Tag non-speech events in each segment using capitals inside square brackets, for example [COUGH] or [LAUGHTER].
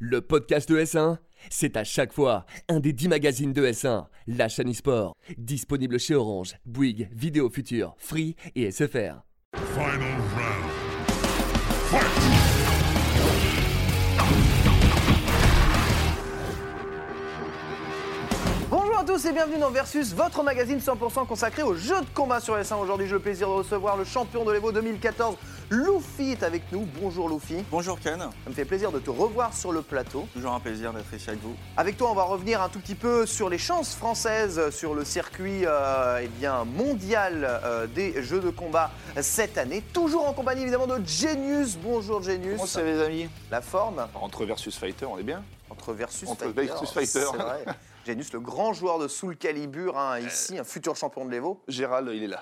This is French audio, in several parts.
Le podcast de S1, c'est à chaque fois un des 10 magazines de S1, la chaîne e-sport, disponible chez Orange, Bouygues, Vidéo Future, Free et SFR. Final round. Fight! Tous et bienvenue dans Versus, votre magazine 100% consacré aux jeux de combat sur S1. Aujourd'hui, j'ai le plaisir de recevoir le champion de l'Evo 2014, Luffy est avec nous. Bonjour Luffy. Bonjour Ken, Ça me fait plaisir de te revoir sur le plateau. toujours un plaisir d'être ici avec vous. Avec toi, on va revenir un tout petit peu sur les chances françaises sur le circuit euh, eh bien, mondial euh, des jeux de combat cette année. Toujours en compagnie évidemment de Genius. Bonjour Genius. Comment ça les amis? La forme? Entre versus fighter, on est bien entre Versus Entre Fighter. Versus Fighter. c'est vrai. Genius, le grand joueur de Soul Calibur, hein, ici, un futur champion de l'Evo. [LAUGHS] Gérald, il est là.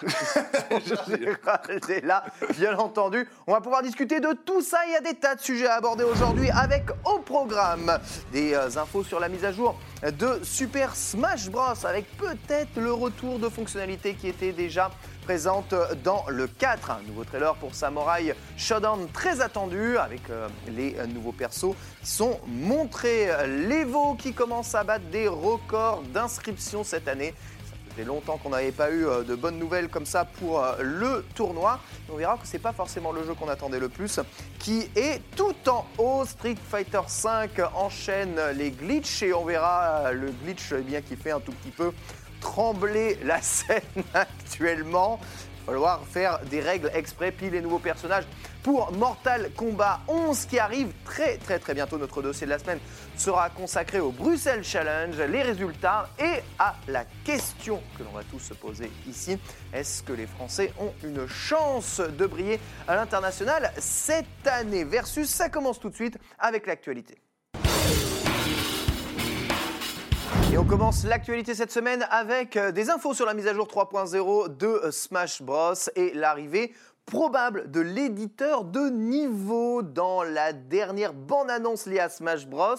Gérald est là, bien entendu. On va pouvoir discuter de tout ça. Il y a des tas de sujets à aborder aujourd'hui avec au programme des euh, infos sur la mise à jour de Super Smash Bros. avec peut-être le retour de fonctionnalités qui étaient déjà présentes dans le 4. Un nouveau trailer pour Samurai Shodown très attendu avec euh, les nouveaux persos qui sont montrés. L'Evo qui commence à battre des records d'inscription cette année. Faisait longtemps qu'on n'avait pas eu euh, de bonnes nouvelles comme ça pour euh, le tournoi. On verra que c'est pas forcément le jeu qu'on attendait le plus, qui est tout en haut. Street Fighter V enchaîne les glitches et on verra euh, le glitch eh bien qui fait un tout petit peu trembler la [LAUGHS] scène actuellement. Falloir faire des règles exprès, puis les nouveaux personnages pour Mortal Kombat 11 qui arrive très très très bientôt. Notre dossier de la semaine sera consacré au Bruxelles Challenge, les résultats et à la question que l'on va tous se poser ici. Est-ce que les Français ont une chance de briller à l'international cette année? Versus, ça commence tout de suite avec l'actualité. Et on commence l'actualité cette semaine avec euh, des infos sur la mise à jour 3.0 de euh, Smash Bros et l'arrivée probable de l'éditeur de niveau dans la dernière bande-annonce liée à Smash Bros.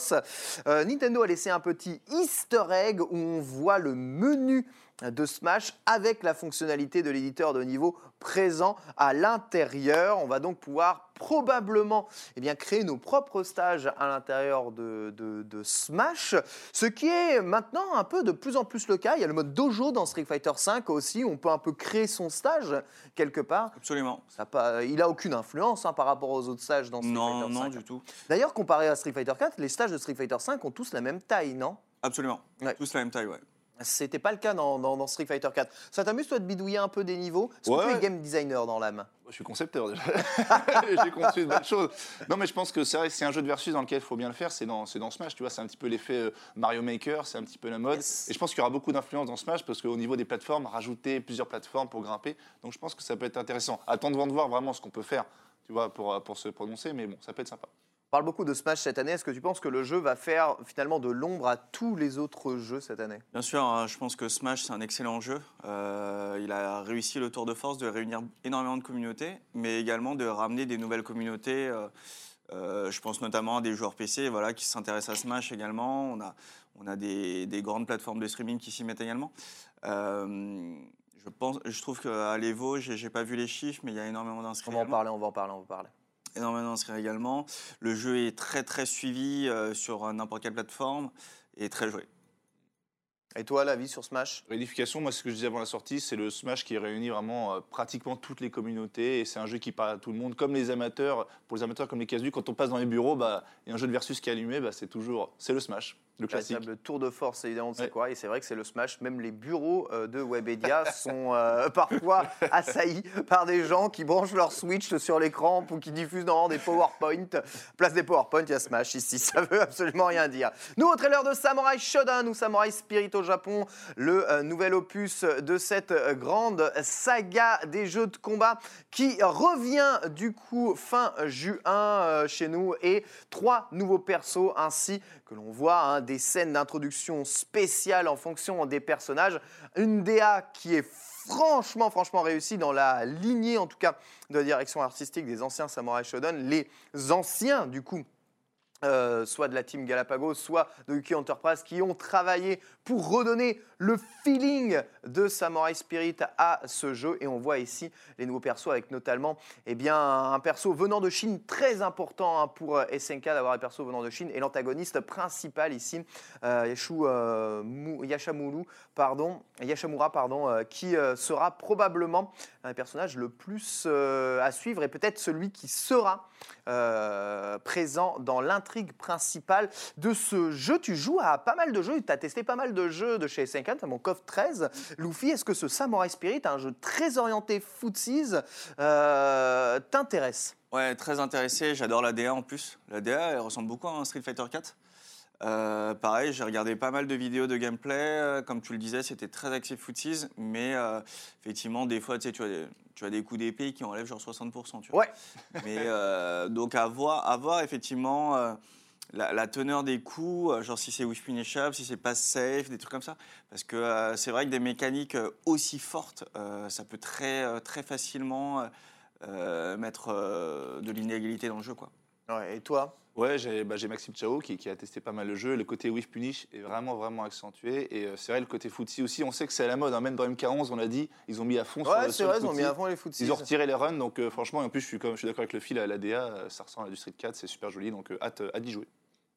Euh, Nintendo a laissé un petit easter egg où on voit le menu de Smash avec la fonctionnalité de l'éditeur de niveau présent à l'intérieur. On va donc pouvoir probablement eh bien, créer nos propres stages à l'intérieur de, de- de Smash, ce qui est maintenant un peu de plus en plus le cas. Il y a le mode dojo dans Street Fighter V aussi, on peut un peu créer son stage quelque part. Absolument. Ça pas- il a aucune influence hein, par rapport aux autres stages dans Street Non, Fighter non, V. du tout. D'ailleurs, comparé à Street Fighter 4, les stages de Street Fighter 5 ont tous la même taille, non? Absolument. Ouais. Tous la même taille, ouais. C'était pas le cas dans, dans- dans Street Fighter 4. Ça t'amuse, toi, de bidouiller un peu des niveaux? Est-ce que Ouais, tu es game designer dans l'âme? Je suis concepteur déjà. [LAUGHS] J'ai conçu de belles choses. Non, mais je pense que c'est vrai que c'est un jeu de versus dans lequel il faut bien le faire. C'est dans, Smash, tu vois. C'est un petit peu l'effet euh, Mario Maker, c'est un petit peu la mode. Yes. Et je pense qu'il y aura beaucoup d'influence dans Smash parce qu'au niveau des plateformes, rajouter plusieurs plateformes pour grimper. Donc je pense que ça peut être intéressant. Attendons de voir vraiment ce qu'on peut faire, tu vois, pour, euh, pour se prononcer. Mais bon, ça peut être sympa. On parle beaucoup de Smash cette année. Est-ce que tu penses que le jeu va faire finalement de l'ombre à tous les autres jeux cette année? Bien sûr, hein, je pense que Smash, c'est un excellent jeu. Euh, il a réussi le tour de force de réunir énormément de communautés, mais également de ramener des nouvelles communautés. euh, euh, je pense notamment à des joueurs PC voilà, qui s'intéressent à Smash également. On a, on a des, des grandes plateformes de streaming qui s'y mettent également. Je, pense, je trouve qu'à l'Evo, j'ai j'ai pas vu les chiffres, mais il y a énormément d'inscrits. On va en parler, on va en parler, on va en parler. Énormément d'inscrits également. Le jeu est très très suivi euh, sur n'importe quelle plateforme et très joué. Et toi, l'avis sur Smash? Réunification, moi, ce que je disais avant la sortie, c'est le Smash qui réunit vraiment euh, pratiquement toutes les communautés et c'est un jeu qui parle à tout le monde, comme les amateurs. Pour les amateurs comme les casus, quand on passe dans les bureaux, bah, il y a un jeu de versus qui est allumé, bah, c'est toujours c'est le Smash, le classique. Tour de force, évidemment, c'est Ouais. quoi Et c'est vrai que c'est le Smash. Même les bureaux euh, de Webedia [LAUGHS] sont euh, parfois [LAUGHS] assaillis par des gens qui branchent leur Switch sur l'écran ou qui diffusent dans des PowerPoint. Place des PowerPoint, il y a Smash ici. [LAUGHS] Ça veut absolument rien dire. Nouveau trailer de Samurai Shodown ou Samurai Spirit au Japon, le euh, nouvel opus de cette grande saga des jeux de combat qui revient du coup fin juin euh, chez nous et trois nouveaux persos ainsi que l'on voit hein, des scènes d'introduction spéciales en fonction des personnages. Une DA qui est franchement, franchement réussie dans la lignée, en tout cas, de la direction artistique des anciens Samurai Shodown, les anciens, du coup, euh, soit de la team Galapagos, soit de Uki Enterprise, qui ont travaillé pour redonner le feeling de Samurai Spirit à ce jeu. Et on voit ici les nouveaux persos avec notamment eh bien, un perso venant de Chine très important hein, pour euh, SNK d'avoir un perso venant de Chine et l'antagoniste principal ici, euh, euh, pardon, Yashamura, pardon, euh, qui sera probablement un personnage le plus à suivre et peut-être celui qui sera présent dans principale de ce jeu. Tu joues à pas mal de jeux, tu as testé pas mal de jeux de chez SNK, notamment KOF 13. Luffy, est-ce que ce Samurai Spirit, un jeu très orienté footsies, euh, t'intéresse? Ouais, très intéressé. J'adore la DA en plus. La DA, elle ressemble beaucoup à un Street Fighter 4. Euh, pareil, j'ai regardé pas mal de vidéos de gameplay. Euh, Comme tu le disais, c'était très axé footsies. Mais euh, effectivement, des fois, tu sais, tu as des, tu as des coups d'épée qui enlèvent genre 60%. Tu vois. Ouais. [LAUGHS] Mais euh, donc, à voir, à voir effectivement la, la teneur des coups, genre si c'est whiff punishable, si c'est pas safe, des trucs comme ça. Parce que c'est vrai que des mécaniques aussi fortes, ça peut très, très facilement mettre de l'inégalité dans le jeu. Quoi. Ouais, Et toi? Ouais, j'ai bah, j'ai Maxime Chao qui, qui a testé pas mal le jeu. Le côté Whiff Punish est vraiment, vraiment accentué. Et euh, c'est vrai, le côté footsie aussi, on sait que c'est à la mode. hein. Même dans MK11, on l'a dit, ils ont mis à fond sur Ouais, le c'est sur le vrai, ils ont mis à fond les footsies. Ils ont retiré les runs, donc euh, franchement, et en plus, je suis, comme, je suis d'accord avec le fil, la DA, ça ressemble à du Street 4, c'est super joli, donc euh, hâte, hâte d'y jouer.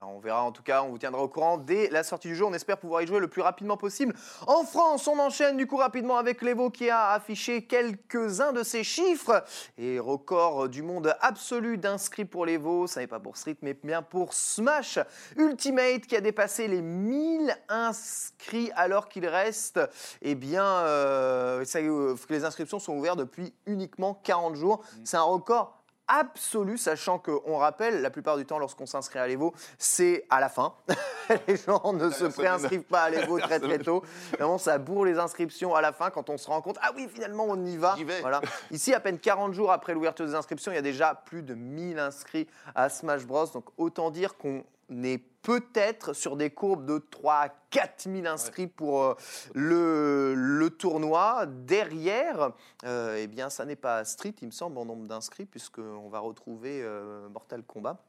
Alors, On verra en tout cas, on vous tiendra au courant dès la sortie du jeu. On espère pouvoir y jouer le plus rapidement possible. En France, on enchaîne du coup rapidement avec l'Evo qui a affiché quelques-uns de ses chiffres. Et record du monde absolu d'inscrits pour l'Evo. Ça n'est pas pour Street, mais bien pour Smash Ultimate qui a dépassé les 1000 inscrits alors qu'il reste, eh bien, euh, ça, euh, les inscriptions sont ouvertes depuis uniquement 40 jours. C'est un record absolu, sachant qu'on rappelle, la plupart du temps, lorsqu'on s'inscrit à l'Evo, c'est à la fin. [LAUGHS] les gens ne se La préinscrivent pas à l'Evo [LAUGHS] très très tôt. Vraiment, ça bourre les inscriptions à la fin quand on se rend compte, ah oui, finalement, on y va. Voilà. Ici, à peine 40 jours après l'ouverture des inscriptions, il y a déjà plus de 1000 inscrits à Smash Bros. Donc, autant dire qu'on est peut-être sur des courbes de 3 à 4 000 inscrits pour euh, le, le tournoi. Derrière, euh, eh bien, ça n'est pas Street, il me semble, en nombre d'inscrits, puisqu'on va retrouver euh, Mortal Kombat.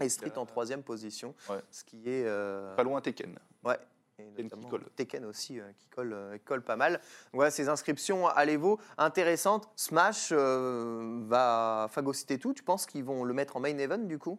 Et Street en troisième position, Ouais. ce qui est... Pas loin Tekken. Ouais. Et Tekken qui notamment colle. Tekken aussi, euh, qui colle, euh, colle pas mal. Voilà, ces inscriptions à l'Evo intéressantes. Smash euh, va phagocyter tout. Tu penses qu'ils vont le mettre en main event du coup?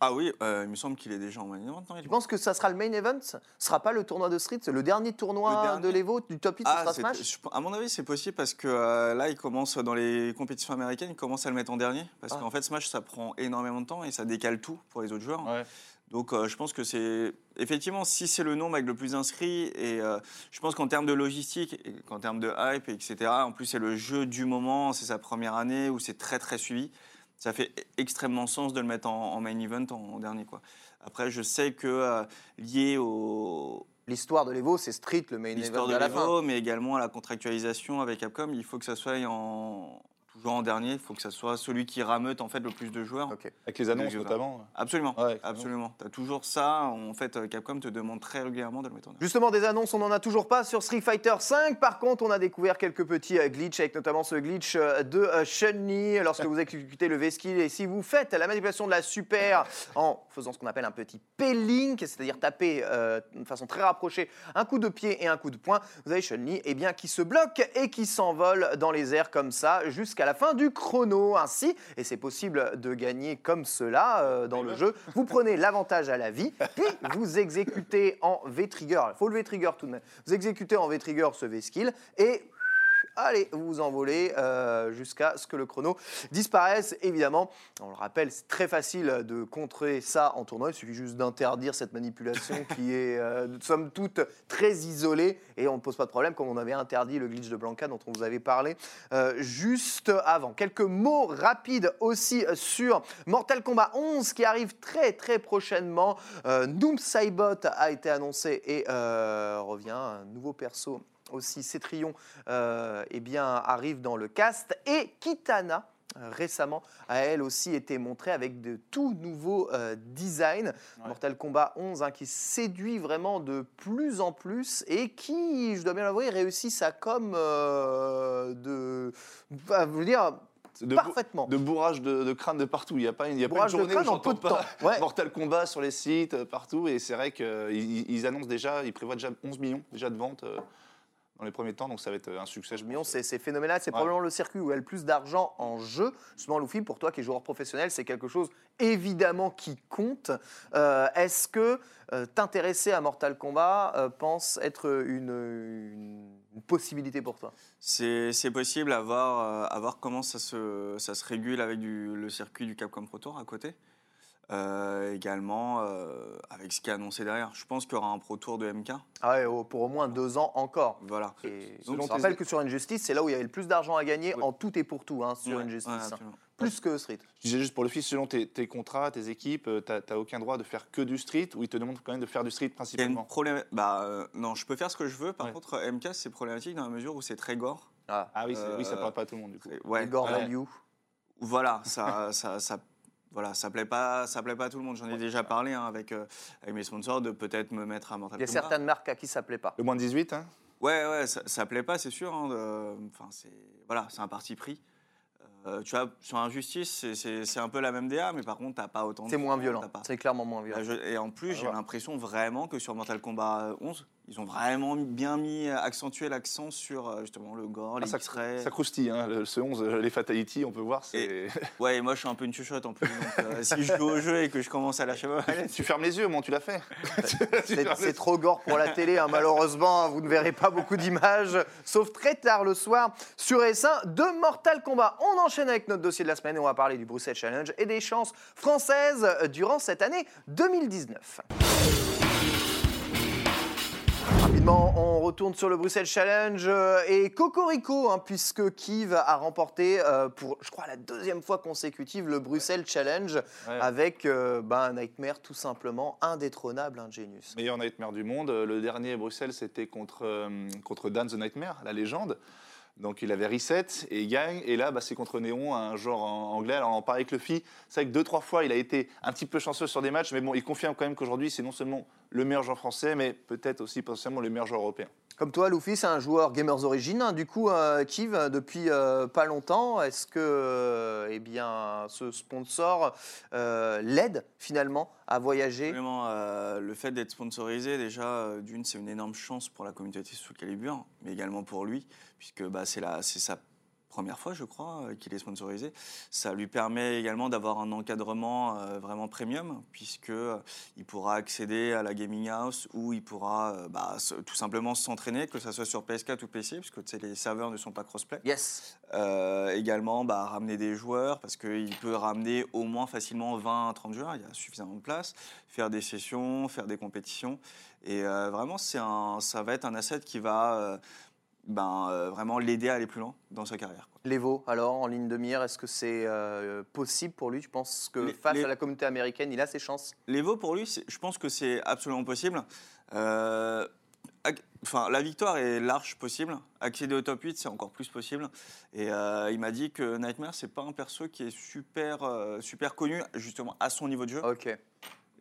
Ah oui, euh, il me semble qu'il est déjà en main event. non, est- penses que ça sera le main event? Ce sera pas le tournoi de Street Le dernier tournoi Le dernier de l'Evo, du top 8, ce Ah, sera Smash? je- à mon avis, c'est possible parce que euh, là, il commence dans les compétitions américaines, il commence à le mettre en dernier. Parce Ah. qu'en fait, Smash, ça prend énormément de temps et ça décale tout pour les autres joueurs. Ouais. Donc, euh, je pense que c'est. Effectivement, si c'est le nombre avec le plus inscrit, et euh, je pense qu'en termes de logistique, et qu'en termes de hype, etc., en plus, c'est le jeu du moment, c'est sa première année où c'est très, très suivi. Ça fait extrêmement sens de le mettre en, en main event en, en dernier. Quoi. Après, je sais que euh, lié au, L'histoire de l'Evo, c'est Street, le main l'histoire event de à la fin. l'Evo, mais également à la contractualisation avec Capcom, il faut que ça soit en, toujours en dernier. Il faut que ça soit celui qui rameute en fait le plus de joueurs. Ok. Avec les annonces notamment. Absolument, Ouais, absolument. Tu as toujours ça. En fait, euh, Capcom te demande très régulièrement de le mettre en dernier. Justement, des annonces, on n'en a toujours pas sur Street Fighter V. Par contre, on a découvert quelques petits euh, glitches, avec notamment ce glitch euh, de Chun-Li lorsque vous exécutez le V-Skill. Et si vous faites la manipulation de la super en faisant ce qu'on appelle un petit P-Link, c'est-à-dire taper euh, de façon très rapprochée un coup de pied et un coup de poing, vous avez Chun-Li eh bien, qui se bloque et qui s'envole dans les airs comme ça jusqu'à la fin du chrono. Ainsi, et c'est possible de gagner comme cela euh, dans le jeu, vous [LAUGHS] prenez l'avantage à la vie, puis vous exécutez en V-Trigger. Il faut le V-Trigger tout de même. Vous exécutez en V-Trigger ce V-Skill et Allez, vous envolez euh, jusqu'à ce que le chrono disparaisse. Évidemment, on le rappelle, c'est très facile de contrer ça en tournoi. Il suffit juste d'interdire cette manipulation qui est, euh, somme toute, très isolée et on ne pose pas de problème, comme on avait interdit le glitch de Blanca dont on vous avait parlé euh, juste avant. Quelques mots rapides aussi sur Mortal Kombat 11 qui arrive très très prochainement. Euh, Noom Saibot a été annoncé et euh, revient un nouveau perso aussi Cétrion euh, eh bien, arrive dans le cast et Kitana euh, récemment a elle aussi été montrée avec de tout nouveaux euh, designs. Mortal Kombat 11 hein, qui séduit vraiment de plus en plus et qui, je dois bien l'avouer, réussit sa com euh, de... bah, veux dire, de, parfaitement. de bourrage de, de crâne de partout. Il n'y a pas il y a pas une Bourrage de journée où crâne en peu j'entends de pas temps. Ouais. Mortal Kombat sur les sites, euh, partout. Et c'est vrai qu'ils ils annoncent déjà, ils prévoient déjà 11 millions déjà de ventes dans les premiers temps. Donc ça va être un succès. millions, c'est c'est phénoménal. C'est Ouais. probablement le circuit où il y a le plus d'argent en jeu. Justement, Luffy, pour toi qui es joueur professionnel, c'est quelque chose évidemment qui compte. Euh, Est-ce que euh, t'intéresser à Mortal Kombat euh, pense être une, une- une possibilité pour toi? C'est c'est possible à voir, euh, à voir comment ça se, ça se régule avec du- le circuit du Capcom Pro Tour à côté. Euh, également euh, avec ce qui est annoncé derrière. Je pense qu'il y aura un Pro Tour de MK. ah ouais, Pour au moins deux ans encore. Voilà. Et Selon je tes- rappelle que sur Injustice, c'est là où il y avait le plus d'argent à gagner Oui. en tout et pour tout hein, sur Ouais, Injustice. ouais, hein. Plus que Street. Je disais juste pour le fils, selon tes, tes contrats, tes équipes, tu n'as aucun droit de faire que du street ou ils te demandent quand même de faire du street une principalement? problème. Bah euh, non, je peux faire ce que je veux. Par Ouais. contre, MK c'est problématique dans la mesure où c'est très gore. Ah, Ah oui, oui, ça Euh, parle pas à tout le monde du coup. Ouais. Ouais. Value. Voilà, ça, ça, ça, voilà, ça plaît pas, ça plaît pas à tout le monde. J'en ai déjà parlé hein, avec, euh, avec mes sponsors de peut-être me mettre à Mortal Il y a Kombat. certaines marques à qui ça plaît pas. Le moins de 18, hein? Ouais, ouais, ça, ça plaît pas, c'est sûr. hein, de- Enfin, c'est voilà, c'est un parti pris. Euh, tu vois, sur Injustice, c'est- un peu la même DA, mais par contre, t'as pas autant. de C'est moins violent. C'est clairement moins violent. Là, je- et en plus, Ah, j'ai l'impression vraiment que sur Mortal Kombat 11, ils ont vraiment bien mis, accentué l'accent sur euh, justement le gore, Ah, les ça, X-rays. ça croustille, hein, le- ce 11, euh, les Fatality, on peut voir. c'est- [LAUGHS] Ouais, et moi, je suis un peu une chuchote en plus. Donc, euh, [LAUGHS] si je joue au jeu et que je commence à lâcher ma manette, tu fermes les yeux, moi, tu l'as fait. [LAUGHS] C'est c'est trop gore pour la télé, hein, malheureusement. Vous ne verrez pas beaucoup d'images, sauf très tard le soir sur S1 de Mortal Kombat. On enchaîne avec notre dossier de la semaine et on va parler du Bruxelles Challenge et des chances françaises durant cette année 2019. Rapidement, on retourne sur le Bruxelles Challenge euh, et Cocorico, hein, puisque Kiv a remporté euh, pour, je crois, la deuxième fois consécutive le Bruxelles Challenge Ouais. avec euh, ben, un Nightmare tout simplement indétrônable, un Genius. Meilleur Nightmare du monde. Le dernier Bruxelles, c'était contre, euh, contre Dan the Nightmare, la légende. Donc il avait reset et il gagne. Et là, bah, c'est contre Néon, un joueur anglais. Alors on parlait avec le. C'est vrai que deux, trois fois, il a été un petit peu chanceux sur des matchs. Mais bon, il confirme quand même qu'aujourd'hui, c'est non seulement le meilleur joueur français, mais peut-être aussi potentiellement le meilleur joueur européen. Comme toi, Luffy, c'est un joueur Gamers Origin, hein, du coup, euh, Kiv, euh, depuis euh, pas longtemps. Est-ce que euh, eh ce sponsor euh, l'aide finalement à voyager? Le fait d'être sponsorisé, déjà, d'une, c'est une énorme chance pour la communauté sous Calibur, mais également pour lui, puisque bah, c'est sa première fois, je crois, euh, qu'il est sponsorisé. Ça lui permet également d'avoir un encadrement euh, vraiment premium, puisque euh, il pourra accéder à la gaming house où il pourra euh, bah, tout simplement s'entraîner, que ce soit sur PS4 ou PC, puisque tu sais, les serveurs ne sont pas crossplay. Yes. Également, bah, ramener des joueurs, parce qu'il peut ramener au moins facilement 20 à 30 joueurs, il y a suffisamment de place, faire des sessions, faire des compétitions. Et vraiment, c'est un, ça va être un asset qui va ben, euh, vraiment l'aider à aller plus loin dans sa carrière. quoi. L'Evo, alors, en ligne de mire, est-ce que c'est euh, possible pour lui? Tu penses que Les- face les- à la communauté américaine, il a ses chances? L'Evo, pour lui, je pense que c'est absolument possible. Euh, Enfin, la victoire est large possible. Accéder au top 8, c'est encore plus possible. Et euh, il m'a dit que Nightmare, c'est pas un perso qui est super, euh, super connu, justement, à son niveau de jeu. Ok.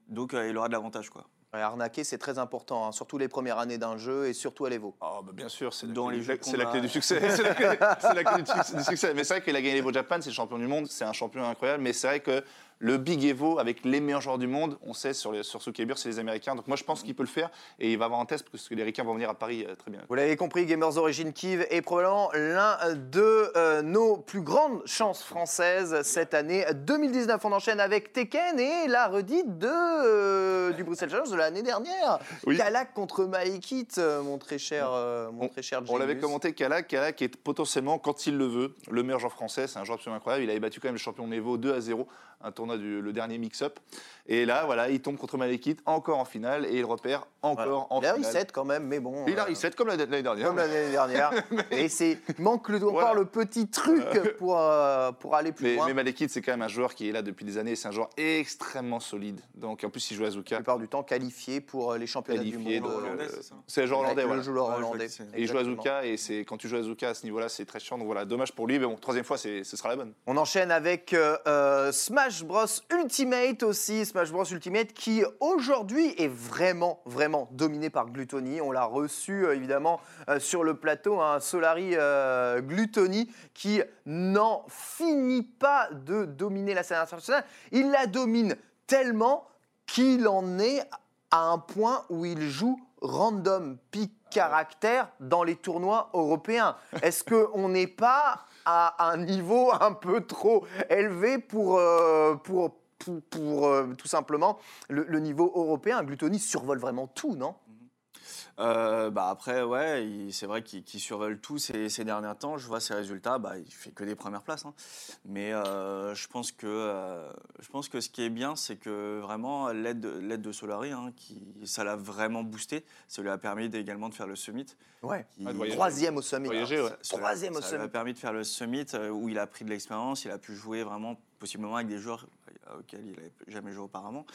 Donc, euh, il aura de l'avantage, quoi. Arnaquer, c'est très important, hein, surtout les premières années d'un jeu et surtout à l'Evo. Oh, bah, bien sûr, c'est la, Dans clé- les jeux de c'est la clé du succès. c'est la la clé du, succès, du succès. Mais c'est vrai qu'il a gagné l'Evo Japan, c'est le champion du monde, c'est un champion incroyable. Mais c'est vrai que le Big Evo avec les meilleurs joueurs du monde, on sait sur, les, sur c'est les Américains. Donc moi, je pense qu'il peut le faire et il va avoir un test parce que les Ricains vont venir à Paris euh, très bien. Vous l'avez compris, Gamers Origin Kiv est probablement l'un de euh, nos plus grandes chances françaises cette année 2019. On enchaîne avec Tekken et la redite de, euh, du Bruxelles Challenge de l'année dernière. Oui. Kalak contre Maekit, mon très cher, euh, mon On- très cher On l'avait commenté, Kalak. Kalak est potentiellement, quand il le veut, le meilleur joueur français. C'est un joueur absolument incroyable. Il avait battu quand même le champion Nevo 2 à 0, un tournoi du le dernier mix-up. Et là, voilà, il tombe contre Malekith encore en finale et il repère encore Voilà. en Il a finale. reset quand même, mais bon. Il a euh, reset comme la- l'année dernière. Comme l'année dernière. [LAUGHS] Et c'est il manque le, encore Voilà. le petit truc pour, euh, pour aller plus Mais, loin. mais Malekith, c'est quand même un joueur qui est là depuis des années. C'est un joueur extrêmement solide. Donc, en plus, il joue Azuka. la plupart du temps qualifié pour euh, les championnats Qualifié, du monde. euh, euh, c'est le joueur hollandais, le voilà. joueur Ouais, je vois hollandais. Et il joue à. Azuka, et c'est quand tu joues à Azuka à ce niveau-là, c'est très chiant. Donc voilà, dommage pour lui, mais bon, troisième fois, c'est- ce sera la bonne. On enchaîne avec euh, euh, Smash Bros Ultimate aussi, Smash Bros Ultimate qui aujourd'hui est vraiment vraiment dominé par Gluttony. On l'a reçu euh, évidemment euh, sur le plateau, un Solari euh, Gluttony qui n'en finit pas de dominer la scène internationale. Il la domine tellement qu'il en est à un point où il joue random pick caractère dans les tournois européens. Est-ce qu'on n'est pas à un niveau [LAUGHS] un peu trop élevé pour, euh, euh, tout simplement le, le niveau européen. Gluttony survole vraiment tout, non? Euh, bah après, ouais, c'est vrai qu'il qu'il survole tout ces, ces derniers temps. Je vois ses résultats, bah, il fait que des premières places. hein. Mais euh, je, pense que, euh, je pense que ce qui est bien, c'est que vraiment l'aide de, l'aide de Solari, hein, qui, ça l'a vraiment boosté. Ça lui a permis également de faire le summit. Ouais. qui- Ouais, de voyager. Troisième au summit. Voyager, ouais. ça- Troisième au ça lui a summit. permis de faire le summit où il a pris de l'expérience, il a pu jouer vraiment possiblement avec des joueurs euh, auxquels il n'avait jamais joué auparavant.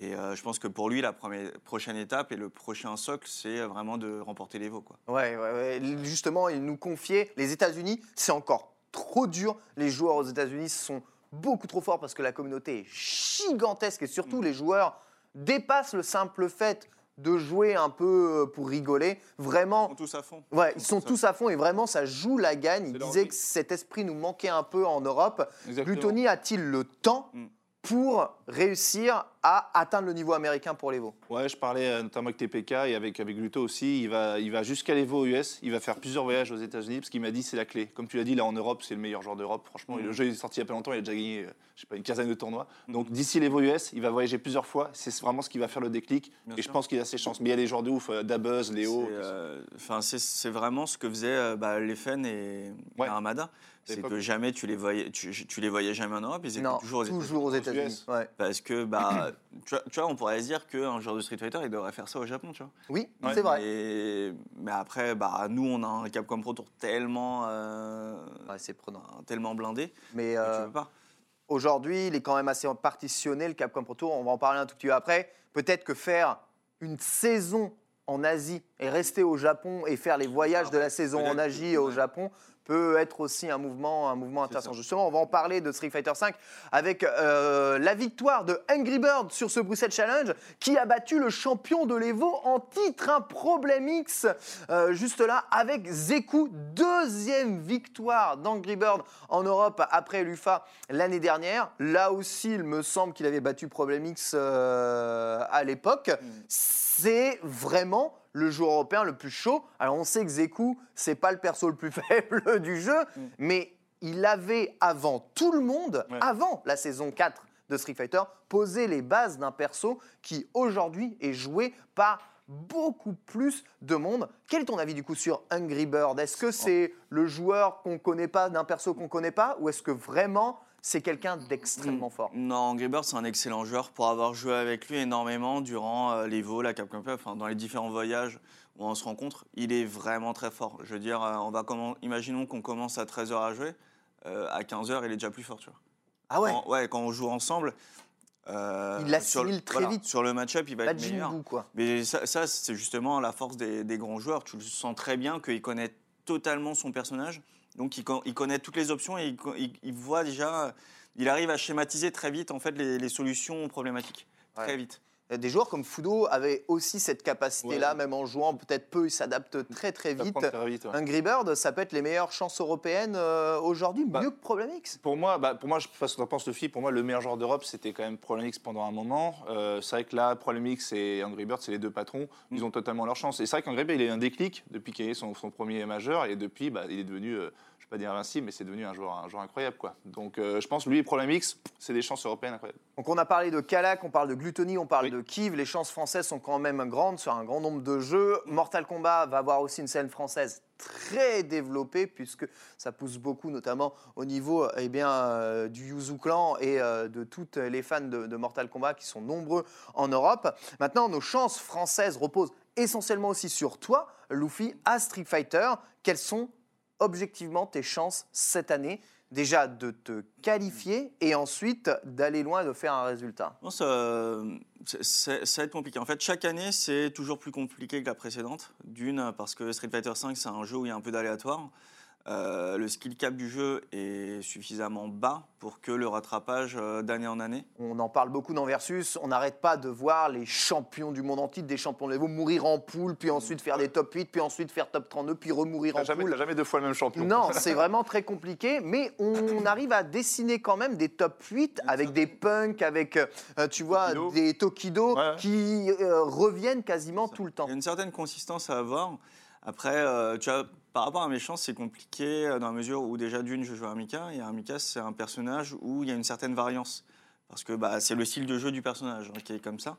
Et euh, je pense que pour lui, la première, prochaine étape et le prochain socle, c'est vraiment de remporter les veaux. Quoi. Ouais, ouais, ouais. Justement, il nous confiait les États-Unis, c'est encore trop dur. Les joueurs aux États-Unis sont beaucoup trop forts parce que la communauté est gigantesque et surtout les joueurs dépassent le simple fait de jouer un peu euh, pour rigoler. Vraiment, Ils sont tous à fond. Ouais, ils sont tous à fond et vraiment ça joue la gagne. Il disait que cet esprit nous manquait un peu en Europe. Exactement. Gluttony a-t-il le temps Mm. pour réussir à atteindre le niveau américain pour les veaux Ouais, je parlais euh, notamment avec TPK et avec, avec Gluto aussi. Il va, il va jusqu'à l'Evo aux US. Il va faire plusieurs voyages aux États-Unis parce qu'il m'a dit c'est la clé. Comme tu l'as dit, là en Europe, c'est le meilleur joueur d'Europe. Franchement, Mhm. le jeu est sorti il y a pas longtemps. Il a déjà gagné, euh, je sais pas, une quinzaine de tournois. Mhm. Donc d'ici l'Evo US, il va voyager plusieurs fois. C'est vraiment ce qui va faire le déclic. Bien et je pense qu'il a ses chances. Mais il y a des joueurs de ouf, euh, Dabuzz, Léo. C'est, euh, enfin, c'est, vraiment ce que faisaient euh, bah, Leffen et, Ouais. Armada. C'est que jamais tu les voyais, tu, tu les voyais jamais en Europe, ils étaient Non, toujours aux États-Unis. toujours aux États-Unis. US. Ouais. Parce que, bah, tu, vois, tu vois, on pourrait se dire qu'un joueur de Street Fighter, il devrait faire ça au Japon, tu vois. Oui, Ouais. c'est vrai. Et- mais après, bah, nous, on a un Capcom Pro Tour tellement, euh, Ouais, c'est prenant. tellement blindé Mais que euh, tu peux pas. aujourd'hui, il est quand même assez partitionné, le Capcom Pro Tour. On va en parler un tout petit peu après. Peut-être que faire une saison en Asie et rester au Japon et faire les voyages de la saison en Asie et au. Japon peut être aussi un mouvement, un mouvement intéressant. Justement, on va en parler de Street Fighter V avec euh, la victoire de Angry Bird sur ce Bruxelles Challenge qui a battu le champion de l'Evo en titre, un Problem X, euh, juste là, avec Zeku. Deuxième victoire d'Angry Bird en Europe après l'UFA l'année dernière. Là aussi, il me semble qu'il avait battu Problem X euh, à l'époque. C'est vraiment le joueur européen le plus chaud. Alors on sait que Zeku, c'est pas le perso le plus [LAUGHS] faible du jeu, mais il avait avant tout le monde, Ouais. avant la saison 4 de Street Fighter, posé les bases d'un perso qui aujourd'hui est joué par beaucoup plus de monde. Quel est ton avis du coup sur Hungry Bird? Est-ce que c'est le joueur qu'on connaît pas d'un perso qu'on connaît pas ou est-ce que vraiment c'est quelqu'un d'extrêmement fort Non, Angry Bird, c'est un excellent joueur pour avoir joué avec lui énormément durant euh, les vols, la Capcom Cup, enfin, dans les différents voyages où on se rencontre. Il est vraiment très fort. Je veux dire, euh, on va commen- imaginons qu'on commence à 13h à jouer. euh, à 15h, il est déjà plus fort, tu vois. Ah ouais Quand, ouais, quand on joue ensemble. euh, Il l'assimile très voilà, vite. Sur le match-up, il va Pas être de meilleur. Quoi. Mais ça, ça, c'est justement la force des, des grands joueurs. Tu le sens très bien qu'il connaît totalement son personnage. Donc, il, con- il connaît toutes les options et il, voit déjà. Il arrive à schématiser très vite en fait les, les solutions aux problématiques. Très vite. Des joueurs comme Fudo avaient aussi cette capacité-là, Ouais. même en jouant peut-être peu, ils s'adaptent très très vite. très vite, ouais. Angry Bird, ça peut être les meilleures chances européennes euh, aujourd'hui, Bah, mieux que Problem X. Pour moi, bah, pour moi, je sais pas ce que t'en penses, Luffy. Pour moi, le meilleur joueur d'Europe, c'était quand même Problem X pendant un moment. Euh, c'est vrai que là, Problem X et Angry Bird, c'est les deux patrons. Ils ont totalement leur chance. Et c'est vrai qu'Angry Bird, il a eu un déclic depuis qu'il a eu son, son premier majeur. Et depuis, bah, il est devenu, euh, vais pas dire invincible, mais c'est devenu un joueur, un joueur incroyable. Quoi. Donc, euh, je pense, lui et Problem X, c'est des chances européennes incroyables. Donc on a parlé de Kalak, on parle de Gluttony, on parle Oui. de Kiv. Les chances françaises sont quand même grandes sur un grand nombre de jeux. Mortal Kombat va avoir aussi une scène française très développée puisque ça pousse beaucoup, notamment au niveau eh bien, euh, du Yuzu Clan et euh, de toutes les fans de, de Mortal Kombat qui sont nombreux en Europe. Maintenant, nos chances françaises reposent essentiellement aussi sur toi, Luffy, à Street Fighter. Quelles sont objectivement tes chances cette année déjà de te qualifier et ensuite d'aller loin et de faire un résultat ça, ça va être compliqué. En fait, chaque année, c'est toujours plus compliqué que la précédente. D'une, parce que Street Fighter V, c'est un jeu où il y a un peu d'aléatoire. Euh, le skill cap du jeu est suffisamment bas pour que le rattrapage euh, d'année en année. On en parle beaucoup dans Versus, on n'arrête pas de voir les champions du monde en titre, des champions de niveau, mourir en poule, puis ensuite faire des top 8, puis ensuite faire top 32, puis remourir en jamais, poule. jamais deux fois le même champion. Non, [LAUGHS] c'est vraiment très compliqué, mais on arrive à dessiner quand même des top 8 avec des punks, avec, euh, tu vois, Tokido. des Tokido Ouais. qui euh, reviennent quasiment tout le temps. Il y a une certaine consistance à avoir. Après, euh, par rapport à mes chances, c'est compliqué euh, dans la mesure où déjà d'une, je joue à Mika, et Mika, c'est un personnage où il y a une certaine variance. Parce que bah, c'est le style de jeu du personnage hein, qui est comme ça.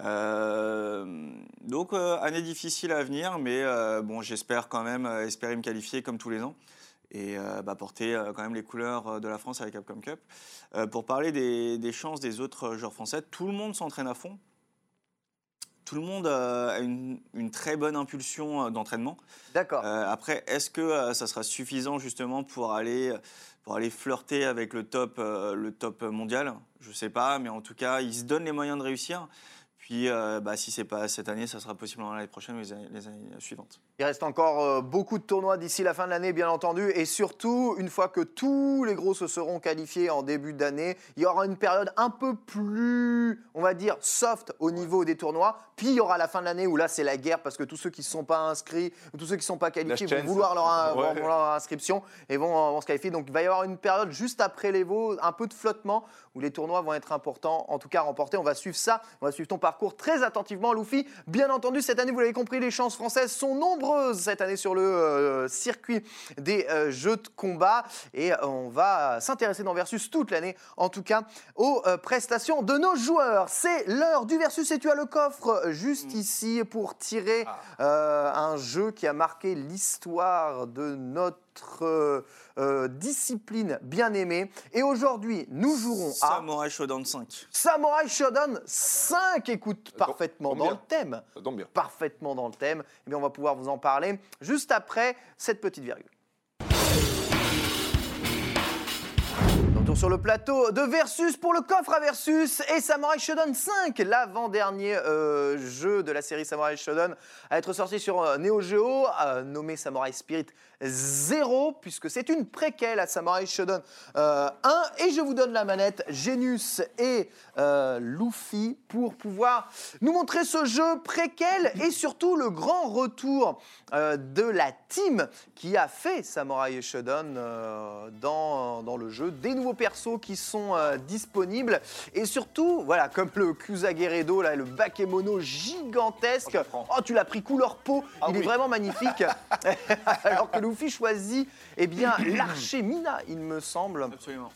Euh, donc, année difficile à venir, mais bon, j'espère quand même espérer me qualifier comme tous les ans et bah, porter quand même les couleurs de la France avec Capcom Cup. Pour parler des chances des autres joueurs français, tout le monde s'entraîne à fond. Tout le monde euh, a une, une très bonne impulsion euh, d'entraînement. D'accord. Euh, après, est-ce que ça sera suffisant justement pour aller, pour aller flirter avec le top, le top mondial? Je ne sais pas, mais en tout cas, ils se donnent les moyens de réussir. Puis, euh, bah, si c'est pas cette année, ça sera possiblement l'année prochaine ou les années, les années suivantes. Il reste encore euh, beaucoup de tournois d'ici la fin de l'année, bien entendu. Et surtout, une fois que tous les gros se seront qualifiés en début d'année, il y aura une période un peu plus, va dire, soft au niveau des tournois. Puis il y aura la fin de l'année où là, c'est la guerre parce que tous ceux qui ne sont pas inscrits, tous ceux qui ne sont pas qualifiés vont vouloir leur, Ouais. vont leur inscription et vont, vont se qualifier. Donc il va y avoir une période juste après les veaux, un peu de flottement où les tournois vont être importants, en tout cas remportés. On va suivre ça, on va suivre ton parcours très attentivement, Luffy. Bien entendu, cette année, vous l'avez compris, les chances françaises sont nombreuses cette année sur le euh, circuit des euh, jeux de combat. Et euh, on va s'intéresser dans Versus toute l'année, en tout cas, aux euh, prestations de nos joueurs. C'est l'heure du Versus et tu as le coffre juste ici pour tirer euh, un jeu qui a marqué l'histoire de notre euh, euh, discipline bien aimée. Et aujourd'hui, nous jouerons à Samurai Shodown 5. Samurai Shodown 5. Écoute, parfaitement dans bien. le thème. Ça tombe bien. Parfaitement dans le thème. Eh bien, on va pouvoir vous en parler juste après cette petite virgule. Sur le plateau de Versus pour le coffre à Versus et Samurai Shodown 5, l'avant-dernier euh, jeu de la série Samurai Shodown à être sorti sur euh, Neo Geo, euh, nommé Samurai Spirit 0, puisque c'est une préquelle à Samurai Shodown euh, 1. Et je vous donne la manette, Genius et Luffy, pour pouvoir nous montrer ce jeu préquel et surtout le grand retour de la team qui a fait Samurai Shodown dans, dans le jeu. Des nouveaux persos qui sont euh, disponibles et surtout, voilà, comme le Kusageredo, là, le Bakemono gigantesque. Oh. Oh, tu l'as pris couleur peau, Ah il est vraiment magnifique. [LAUGHS] [LAUGHS] Alors que Luffy choisit eh bien, l'archer Mina, il me semble Absolument.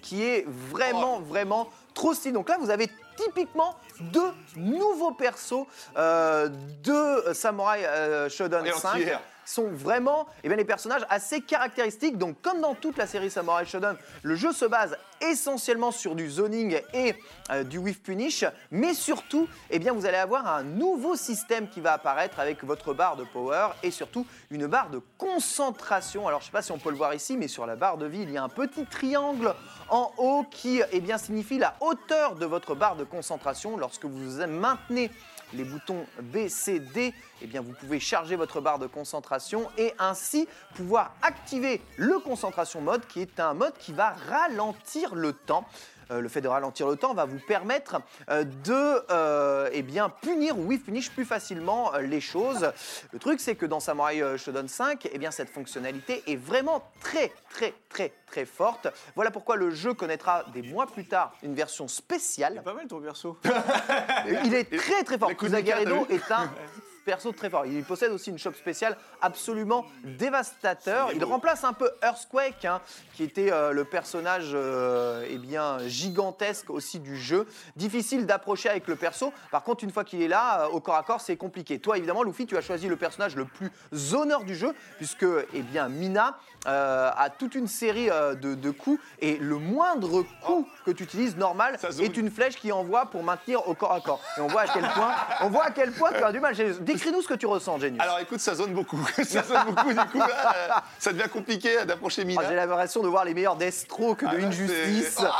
qui est vraiment, vraiment trop stylé. Donc là, vous avez typiquement deux nouveaux persos euh, de Samurai euh, Shodown Et 5 entière. Sont vraiment eh bien, les personnages assez caractéristiques. Donc, comme dans toute la série Samurai Shodown, le jeu se base essentiellement sur du zoning et euh, du whiff punish, mais surtout, eh bien, vous allez avoir un nouveau système qui va apparaître avec votre barre de power et surtout une barre de concentration. Alors, je ne sais pas si on peut le voir ici, mais sur la barre de vie, il y a un petit triangle en haut qui eh signifie la hauteur de votre barre de concentration. Lorsque vous maintenez les boutons B, C, D, eh bien vous pouvez charger votre barre de concentration et ainsi pouvoir activer le concentration mode qui est un mode qui va ralentir le temps. Euh, le fait de ralentir le temps va vous permettre euh, de euh, eh bien, punir ou whiff punish plus facilement les choses. Le truc, c'est que dans Samurai Shodown 5, eh bien, cette fonctionnalité est vraiment très, très, très, très forte. Voilà pourquoi le jeu connaîtra des mois plus tard une version Il spéciale. est pas mal ton perso. [LAUGHS] Il est très très fort. est un perso très fort. Il possède aussi une shop spéciale absolument dévastateur. Il remplace un peu Earthquake, hein, qui était euh, le personnage euh, eh bien, gigantesque aussi du jeu. Difficile d'approcher avec le perso. Par contre, une fois qu'il est là, euh, au corps à corps, c'est compliqué. Toi, évidemment, Luffy, tu as choisi le personnage le plus zoneur du jeu, puisque eh bien, Mina euh, a toute une série euh, de, de coups. Et le moindre coup que tu utilises normal est une flèche qui envoie pour maintenir au corps à corps. Et on voit à quel point, on voit à quel point tu as du mal. Décris-nous ce que tu ressens, Genius. Alors écoute, ça zone beaucoup. [LAUGHS] ça zone beaucoup, du coup, là, euh, ça devient compliqué d'approcher Mina. Ah, J'ai l'impression de voir les meilleurs death strokes de Ah, là, Injustice. Ah,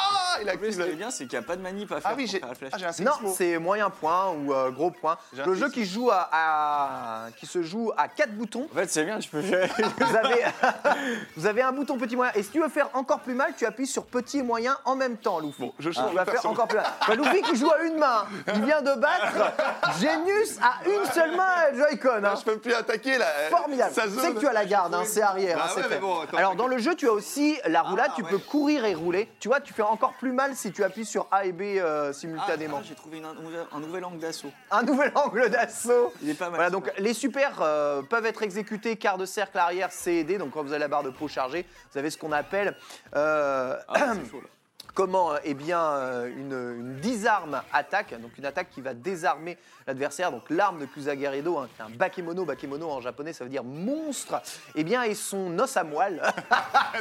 il a Mais ce qui est bien, c'est qu'il n'y a pas de manip à faire Ah oui, j'ai faire la flèche. ah, j'ai un Non, c'est moyen point ou euh, gros point. J'ai Le jeu qui joue à, à- qui se joue à quatre boutons. En fait, c'est bien, tu peux [LAUGHS] Vous avez, [LAUGHS] vous avez un bouton petit moyen. Et si tu veux faire encore plus mal, tu appuies sur petit et moyen en même temps, Luffy. Bon, je Tu change de vas faire façon. encore plus mal. Bah, Luffy qui joue à une main. Il vient de battre [LAUGHS] Genius à une seule main Joy-Con. hein. Non, je peux plus attaquer là. Formidable. Tu zone. que tu as la garde, hein, c'est arrière. Ah hein, c'est fait. bon, attends, Alors c'est dans le jeu, tu as aussi la roulade, Ah, tu peux courir et rouler. Tu vois, tu fais encore plus mal si tu appuies sur A et B euh, simultanément. ah, j'ai trouvé une- un, nouvel, un nouvel angle d'assaut. Un nouvel [LAUGHS] angle d'assaut. Il est pas mal. Voilà, donc les supers euh, peuvent être exécutés quart de cercle arrière C et D. Donc quand vous avez la barre de peau chargée, vous avez ce qu'on appelle euh, Ah, c'est chaud, là. [CLEARS THROAT] comment euh, eh bien euh, une, une disarme attaque, donc une attaque qui va désarmer l'adversaire. Donc l'arme de Kusagarido, hein, qui est un bakemono, bakemono en japonais ça veut dire monstre, eh bien et son os à moelle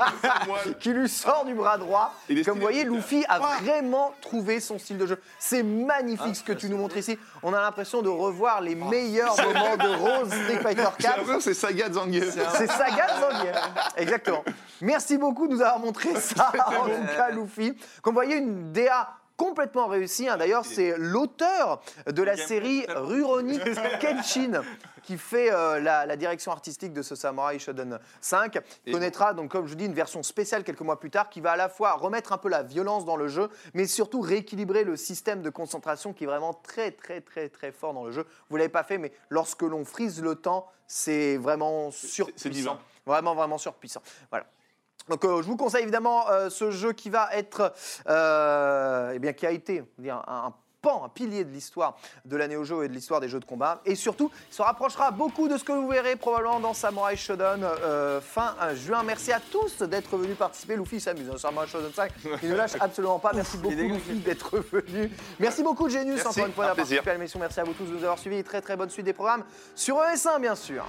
[LAUGHS] qui lui sort du bras droit. Comme vous voyez. Luffy a Ah. vraiment trouvé son style de jeu. C'est magnifique Ah, ce que tu nous montres ici. On a l'impression de revoir les meilleurs [LAUGHS] moments de Rose Street Fighter J'ai 4. l'impression que c'est Saga Zangief. C'est Saga Zangief. Exactement. Merci beaucoup de nous avoir montré ça, en tout cas, Luffy. Comme vous voyez, une DA complètement réussie. hein. D'ailleurs, c'est l'auteur de la série. Rurouni [LAUGHS] Kenshin qui fait euh, la, la direction artistique de ce Samurai Shodown 5. Il connaîtra, donc, comme je vous dis, une version spéciale quelques mois plus tard qui va à la fois remettre un peu la violence dans le jeu, mais surtout rééquilibrer le système de concentration qui est vraiment très, très, très, très fort dans le jeu. Vous l'avez pas fait, mais lorsque l'on frise le temps, c'est vraiment surpuissant. c'est divin. Vraiment, vraiment surpuissant. Voilà. Donc, euh, je vous conseille évidemment euh, ce jeu qui va être, euh, eh bien, qui a été on dire, un, un pan, un pilier de l'histoire de la Neo Geo et de l'histoire des jeux de combat. Et surtout, il se rapprochera beaucoup de ce que vous verrez probablement dans Samurai Shodown euh, fin juin. Merci à tous d'être venus participer. Luffy s'amuse. hein, Samurai Shodown 5, il ne lâche absolument pas. Merci beaucoup. Luffy, d'être venu. Merci beaucoup, Genius, Merci, encore une fois, d'avoir participé à l'émission. Merci à vous tous de nous avoir suivis. Très, très bonne suite des programmes sur ES1, bien sûr.